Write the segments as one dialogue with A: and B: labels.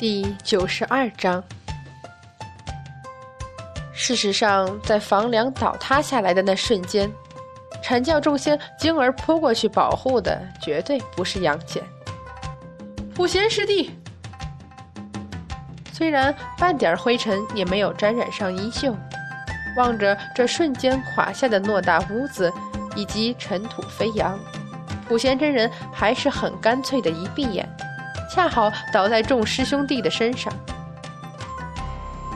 A: 第九十二章。事实上，在房梁倒塌下来的那瞬间，阐教众仙惊而扑过去保护的，绝对不是杨戬。普贤师弟，虽然半点灰尘也没有沾染上衣袖，望着这瞬间垮下的偌大屋子以及尘土飞扬，普贤真人还是很干脆的一闭眼。恰好倒在众师兄弟的身上，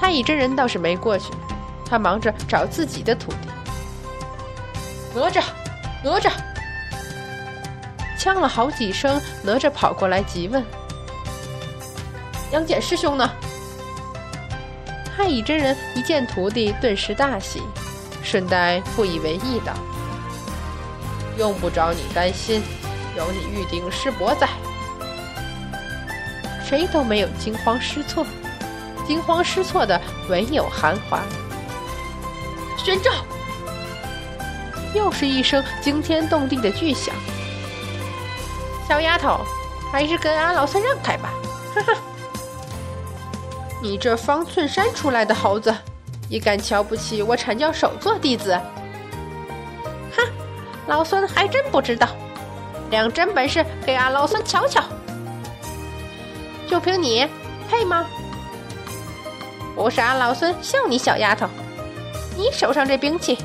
A: 太乙真人倒是没过去，他忙着找自己的徒弟。哪吒，哪吒！呛了好几声，哪吒跑过来急问：“杨戬师兄呢？”太乙真人一见徒弟，顿时大喜，顺带不以为意道：“
B: 用不着你担心，有你玉鼎师伯在。”
A: 谁都没有惊慌失措，惊慌失措的唯有韩华。
C: 玄照，
A: 又是一声惊天动地的巨响。
C: 小丫头，还是跟俺老孙让开吧！哼哼，你这方寸山出来的猴子，也敢瞧不起我阐教首座弟子？哼，老孙还真不知道，两真本事给俺老孙瞧瞧！就凭你，配吗？不是俺老孙笑你小丫头，你手上这兵器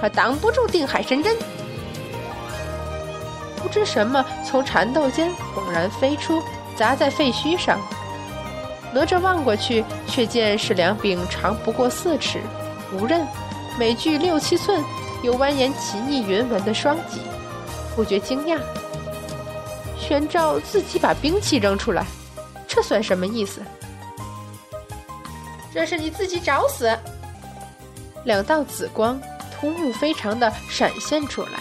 C: 可挡不住定海神针。
A: 不知什么从缠斗间猛然飞出，砸在废墟上。哪吒望过去，却见是两柄长不过四尺、无刃、每距六七寸、有蜿蜒奇异云纹的双戟，不觉惊讶。玄照自己把兵器扔出来。这算什么意思？
C: 这是你自己找死！
A: 两道紫光突兀非常的闪现出来，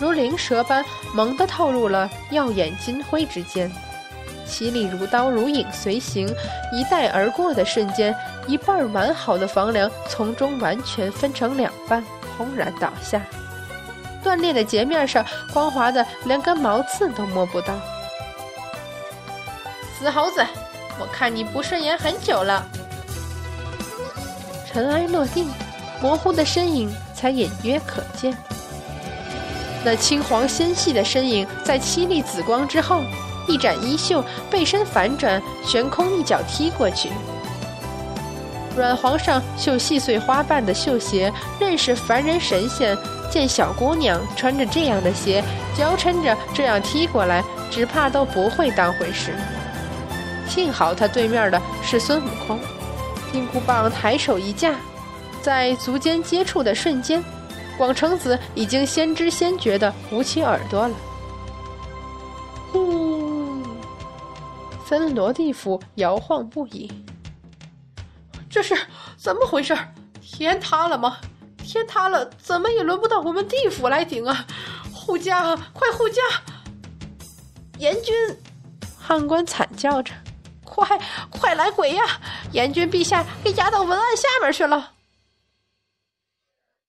A: 如灵蛇般猛地透入了耀眼金辉之间，犀利如刀，如影随形，一带而过的瞬间，一半完好的房梁从中完全分成两半，轰然倒下。断裂的截面上，光滑的连根毛刺都摸不到。
C: 死猴子，我看你不顺眼很久了。
A: 尘埃落定，模糊的身影才隐约可见。那青黄纤细的身影在凄厉紫光之后，一展衣袖，背身反转，悬空一脚踢过去。软黄上绣细碎花瓣的绣鞋，认识凡人神仙见小姑娘穿着这样的鞋，娇嗔着这样踢过来，只怕都不会当回事。幸好他对面的是孙悟空，金箍棒抬手一架，在足尖接触的瞬间，广成子已经先知先觉的捂起耳朵了。呼！森罗地府摇晃不已。
C: 这是怎么回事？天塌了吗？天塌了，怎么也轮不到我们地府来顶啊！护驾，快护驾！阎君，
A: 汉官惨叫着。
C: 快快来鬼呀！阎君陛下给压到文案下面去了。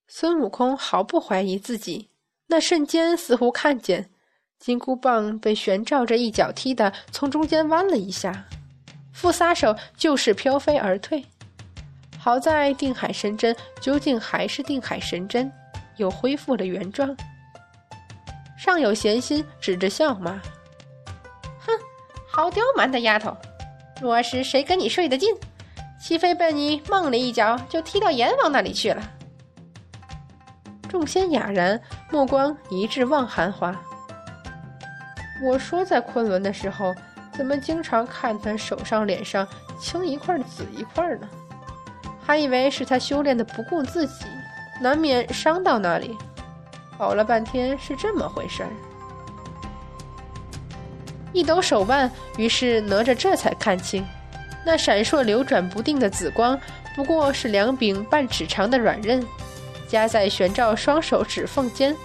A: 孙悟空毫不怀疑自己，那瞬间似乎看见金箍棒被玄照着一脚踢的从中间弯了一下，复撒手就是飘飞而退。好在定海神针究竟还是定海神针，又恢复了原状。尚有闲心指着笑骂：“
C: 哼，好刁蛮的丫头！”若是谁跟你睡得近，岂非被你梦里一脚就踢到阎王那里去了？
A: 众仙哑然，目光一致望韩华。我说在昆仑的时候，怎么经常看他手上、脸上青一块紫一块呢？还以为是他修炼的不顾自己，难免伤到那里。搞了半天是这么回事儿。一抖手腕，于是哪吒这才看清，那闪烁流转不定的紫光，不过是两柄半尺长的软刃，夹在玄照双手指缝间。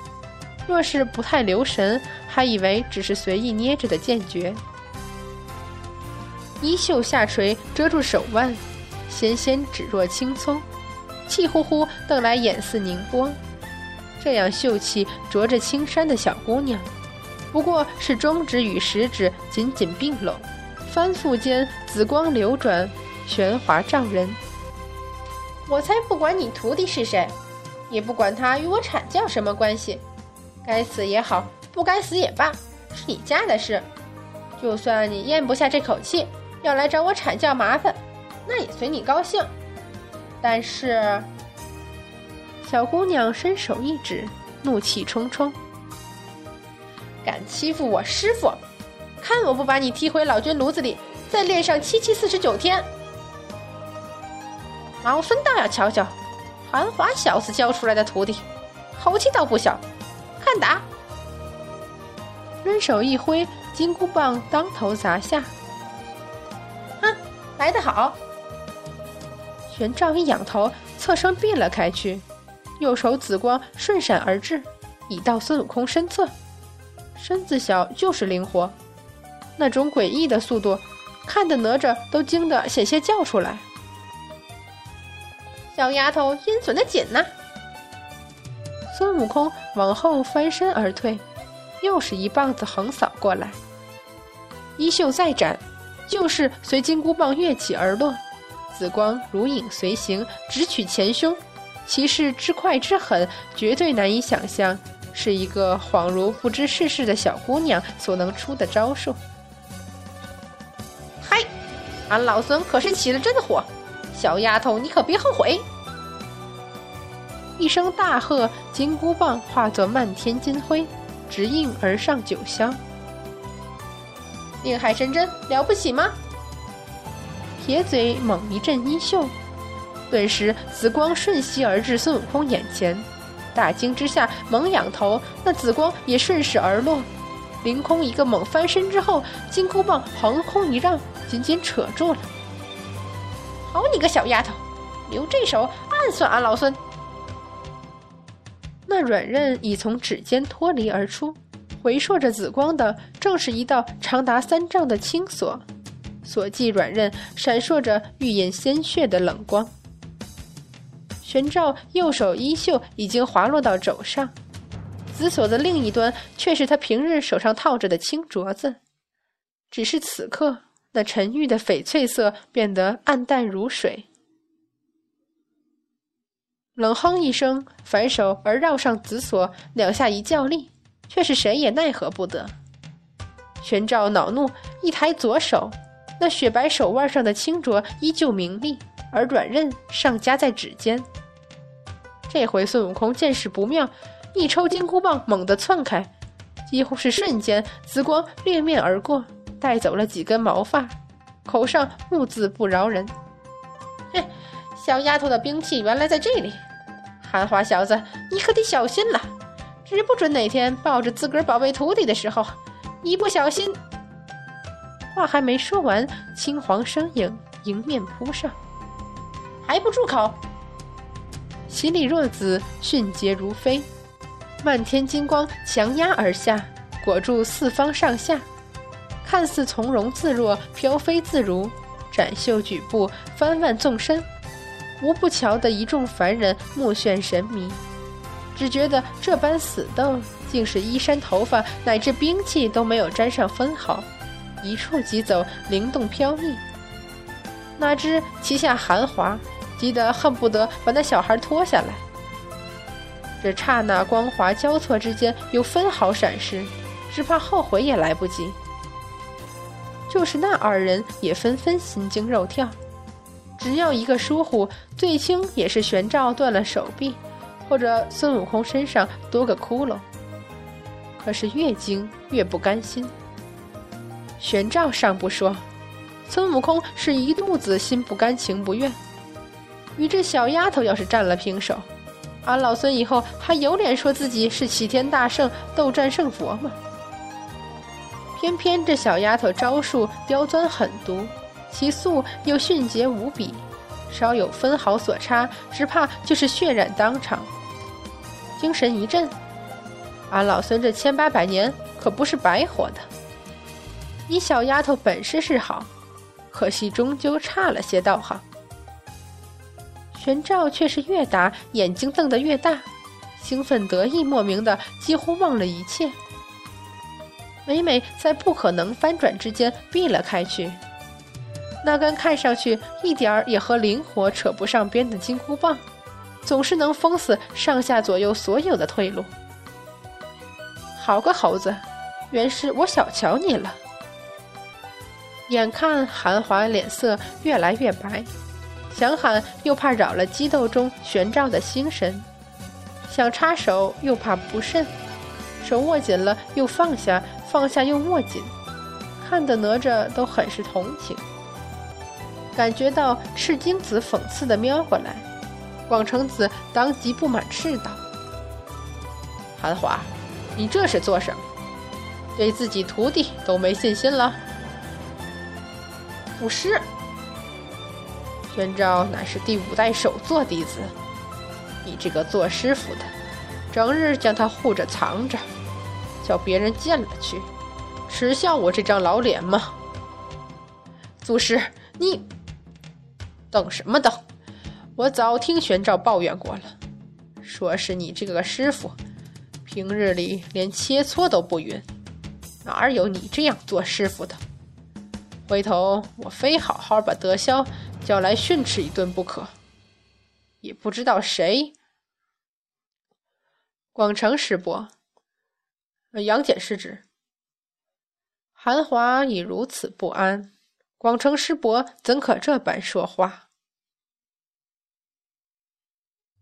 A: 若是不太留神，还以为只是随意捏着的剑诀。衣袖下垂，遮住手腕，纤纤指若青葱，气呼呼瞪来，眼似凝波。这样秀气、着着青衫的小姑娘。不过是中指与食指紧紧并拢，翻覆间紫光流转，玄华照人。
C: 我才不管你徒弟是谁，也不管他与我阐教什么关系，该死也好，不该死也罢，是你家的事。就算你咽不下这口气，要来找我阐教麻烦，那也随你高兴。但是，
A: 小姑娘伸手一指，怒气冲冲：“
C: 敢欺负我师傅，看我不把你踢回老君炉子里，再练上七七四十九天！”老孙倒要瞧瞧，韩华小子教出来的徒弟，口气倒不小。看打！
A: 抡手一挥，金箍棒当头砸下。
C: 哼，来得好！
A: 玄奘一仰头，侧身避了开去，右手紫光顺闪而至，已到孙悟空身侧。身子小就是灵活，那种诡异的速度，看得哪吒都惊得险些叫出来。
C: 小丫头阴损的紧呐！
A: 孙悟空往后翻身而退，又是一棒子横扫过来。衣袖再展，就是随金箍棒跃起而落。紫光如影随形，直取前胸，其势之快之狠，绝对难以想象，是一个恍如不知世事的小姑娘所能出的招数。
C: 嗨，俺老孙可是起了真火，小丫头你可别后悔！
A: 一声大喝，金箍棒化作漫天金辉，直映而上九霄。
C: 定海神针了不起吗？
A: 铁嘴猛一阵衣袖，顿时紫光瞬息而至孙悟空眼前，大惊之下猛仰头，那紫光也顺势而落，凌空一个猛翻身之后，金箍棒横空一让，紧紧扯住了。
C: 好你个小丫头，留这手暗算俺老孙！
A: 那软刃已从指尖脱离而出，回烁着紫光的，正是一道长达三丈的青锁。锁系软刃闪烁着欲饮鲜血的冷光，玄奘右手衣袖已经滑落到肘上，紫锁的另一端却是他平日手上套着的青镯子，只是此刻那沉郁的翡翠色变得暗淡如水。冷哼一声，反手而绕上紫锁，两下一较力，却是谁也奈何不得。玄奘恼怒，一抬左手。那雪白手腕上的青镯依旧明丽，而软刃尚夹在指尖。这回孙悟空见势不妙，一抽金箍棒，猛地窜开，几乎是瞬间，紫光掠面而过，带走了几根毛发，口上目字不饶人。
C: 嘿，小丫头的兵器原来在这里，韩华小子，你可得小心了，指不准哪天抱着自个儿宝贝徒弟的时候，一不小心。
A: 话还没说完，青黄身影迎面扑上，
C: 还不住口！
A: 犀利若子，迅捷如飞，漫天金光强压而下，裹住四方上下，看似从容自若，飘飞自如，展袖举步，翻腕纵身，无不瞧得一众凡人目眩神迷，只觉得这般死斗，竟是衣衫头发乃至兵器都没有沾上分毫。一触即走，灵动飘逸。哪知旗下韩华急得恨不得把那小孩拖下来。这刹那光华交错之间有分毫闪失，只怕后悔也来不及。就是那二人也纷纷心惊肉跳，只要一个疏忽，最轻也是玄奘断了手臂，或者孙悟空身上多个窟窿。可是越惊越不甘心。玄奘尚不说，孙悟空是一肚子心不甘情不愿。与这小丫头要是战了平手，俺老孙以后还有脸说自己是齐天大圣、斗战胜佛吗？偏偏这小丫头招数刁钻狠毒，其速又迅捷无比，稍有分毫所差，只怕就是血染当场。精神一振，俺老孙这千八百年可不是白活的。你小丫头本事是好，可惜终究差了些道行。玄奘却是越打眼睛瞪得越大，兴奋得意莫名的，几乎忘了一切。每每在不可能翻转之间避了开去。那根看上去一点儿也和灵活扯不上边的金箍棒，总是能封死上下左右所有的退路。好个猴子，原是我小瞧你了。眼看韩华脸色越来越白，想喊又怕扰了激斗中玄照的心神，想插手又怕不慎，手握紧了又放下，放下又握紧，看得哪吒都很是同情。感觉到赤精子讽刺的瞄过来，广成子当即不满斥道：“韩华，你这是做什么？对自己徒弟都没信心了？”
C: 不是，
A: 玄照乃是第五代首座弟子，你这个做师傅的，整日将他护着藏着，叫别人见了去，耻笑我这张老脸吗？
C: 祖师，你
A: 等什么等？我早听玄照抱怨过了，说是你这个师傅，平日里连切磋都不匀，哪有你这样做师傅的？回头我非好好把德霄叫来训斥一顿不可。也不知道谁，
C: 广成师伯，杨戬师侄。
A: 韩华已如此不安，广成师伯怎可这般说话？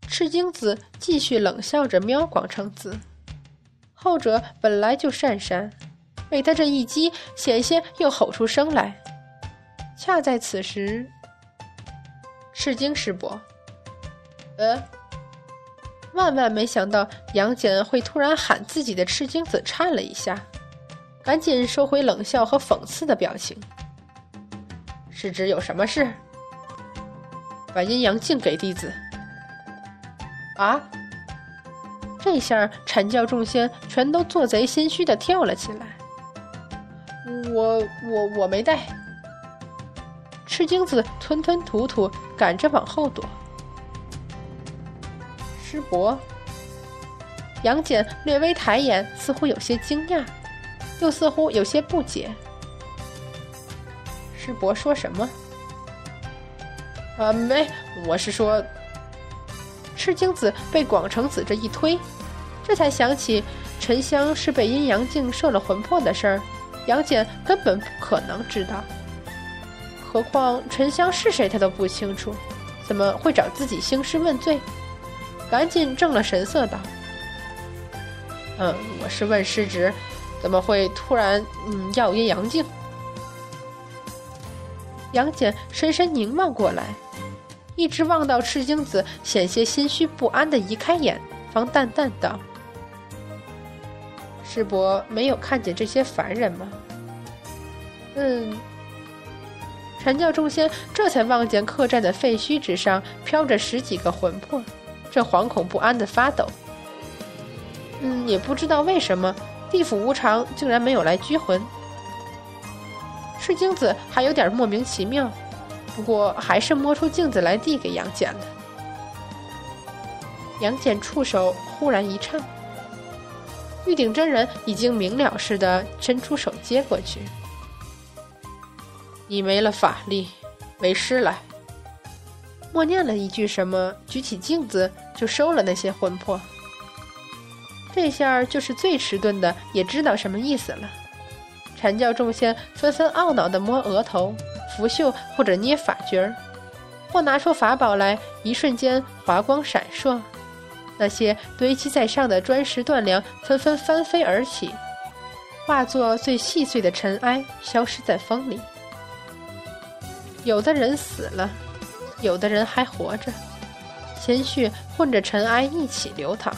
A: 赤精子继续冷笑着瞄广成子，后者本来就讪讪。被他这一击，险些又吼出声来。恰在此时，赤精师伯，呃，万万没想到杨戬会突然喊自己的赤精子，颤了一下，赶紧收回冷笑和讽刺的表情。是指有什么事？把阴阳镜给弟子。啊！这下阐教众仙全都做贼心虚的跳了起来。我我我没带。赤精子吞吞吐吐，赶着往后躲。师伯，杨戬略微抬眼，似乎有些惊讶，又似乎有些不解。师伯说什么？
C: 啊，没，我是说。
A: 赤精子被广成子这一推，这才想起沉香是被阴阳镜摄了魂魄的事儿。杨戬根本不可能知道，何况沉香是谁，他都不清楚，怎么会找自己兴师问罪？赶紧正了神色道：“嗯，我是问师侄，怎么会突然嗯要阴阳镜？”杨戬深深凝望过来，一直望到赤精子险些心虚不安的移开眼，方淡淡道。师伯没有看见这些凡人吗？嗯。阐教众仙这才望见客栈的废墟之上飘着十几个魂魄，正惶恐不安的发抖。嗯，也不知道为什么地府无常竟然没有来拘魂。赤精子还有点莫名其妙，不过还是摸出镜子来递给杨戬了。杨戬触手忽然一颤。玉鼎真人已经明了似的伸出手接过去。你没了法力，为师来。默念了一句什么，举起镜子就收了那些魂魄。这下就是最迟钝的也知道什么意思了。阐教众仙纷纷懊恼地摸额头、拂袖或者捏法诀儿，或拿出法宝来，一瞬间华光闪烁。那些堆积在上的砖石断梁纷纷翻飞而起，化作最细碎的尘埃，消失在风里。有的人死了，有的人还活着，鲜血混着尘埃一起流淌，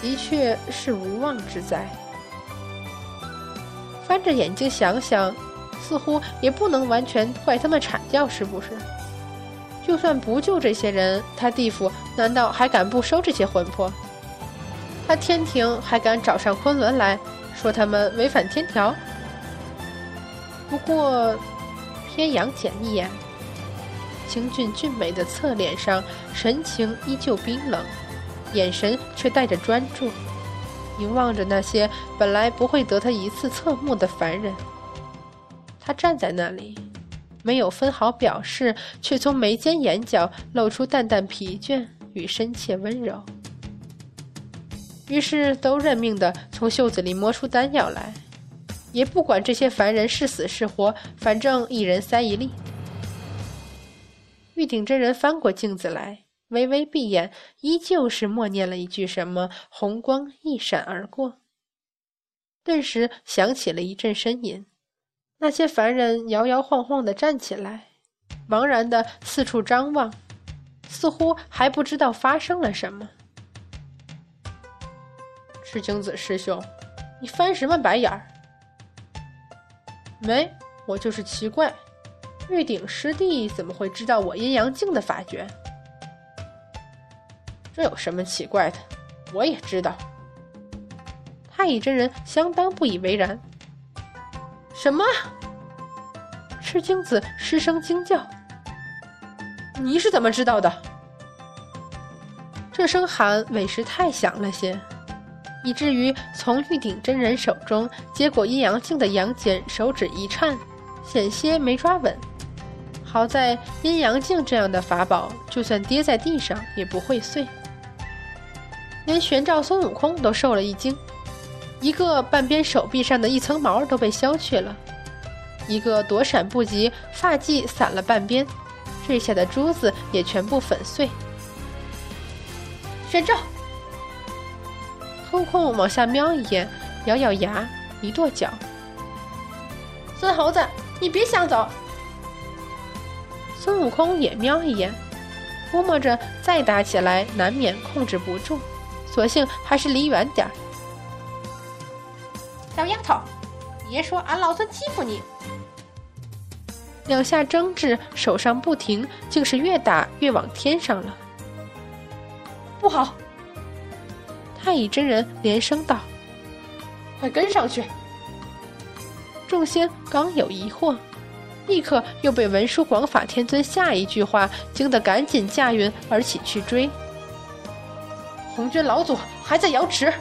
A: 的确是无妄之灾。翻着眼睛想想，似乎也不能完全怪他们阐教，是不是？就算不救这些人，他地府难道还敢不收这些魂魄？他天庭还敢找上昆仑来说他们违反天条？不过，瞥杨戬一眼，清俊俊美的侧脸上神情依旧冰冷，眼神却带着专注。凝望着那些本来不会得他一次侧目的凡人。他站在那里，没有分毫表示，却从眉间眼角露出淡淡疲倦与深切温柔。于是，都认命的从袖子里摸出丹药来，也不管这些凡人是死是活，反正一人塞一粒。玉鼎真人翻过镜子来，微微闭眼，依旧是默念了一句什么，红光一闪而过。顿时响起了一阵呻吟，那些凡人摇摇晃晃的站起来，茫然的四处张望，似乎还不知道发生了什么。
B: 赤精子师兄，你翻什么白眼儿？
A: 没，我就是奇怪，玉鼎师弟怎么会知道我阴阳镜的法诀？
B: 这有什么奇怪的？我也知道。
A: 太乙真人相当不以为然。
B: 什么？
A: 赤精子失声惊叫。
B: 你是怎么知道的？
A: 这声喊委实太响了些。以至于从玉鼎真人手中接过阴阳镜的杨戬手指一颤，险些没抓稳。好在阴阳镜这样的法宝，就算跌在地上也不会碎。连玄照孙悟空都受了一惊，一个半边手臂上的一层毛都被削去了，一个躲闪不及，发髻散了半边，坠下的珠子也全部粉碎。
B: 玄照。
A: 偷空往下瞄一眼，咬咬牙，一跺脚：“
B: 孙猴子，你别想走！”
A: 孙悟空也瞄一眼，估摸着再打起来难免控制不住，索性还是离远点儿。
C: 小丫头，别说俺老孙欺负你！
A: 两下争执，手上不停，竟是越打越往天上了。
B: 不好！
A: 太乙真人连声道：“
B: 快跟上去！”
A: 众仙刚有疑惑，立刻又被文殊广法天尊下一句话惊得赶紧驾云而起去追。
B: 红军老祖还在瑶池，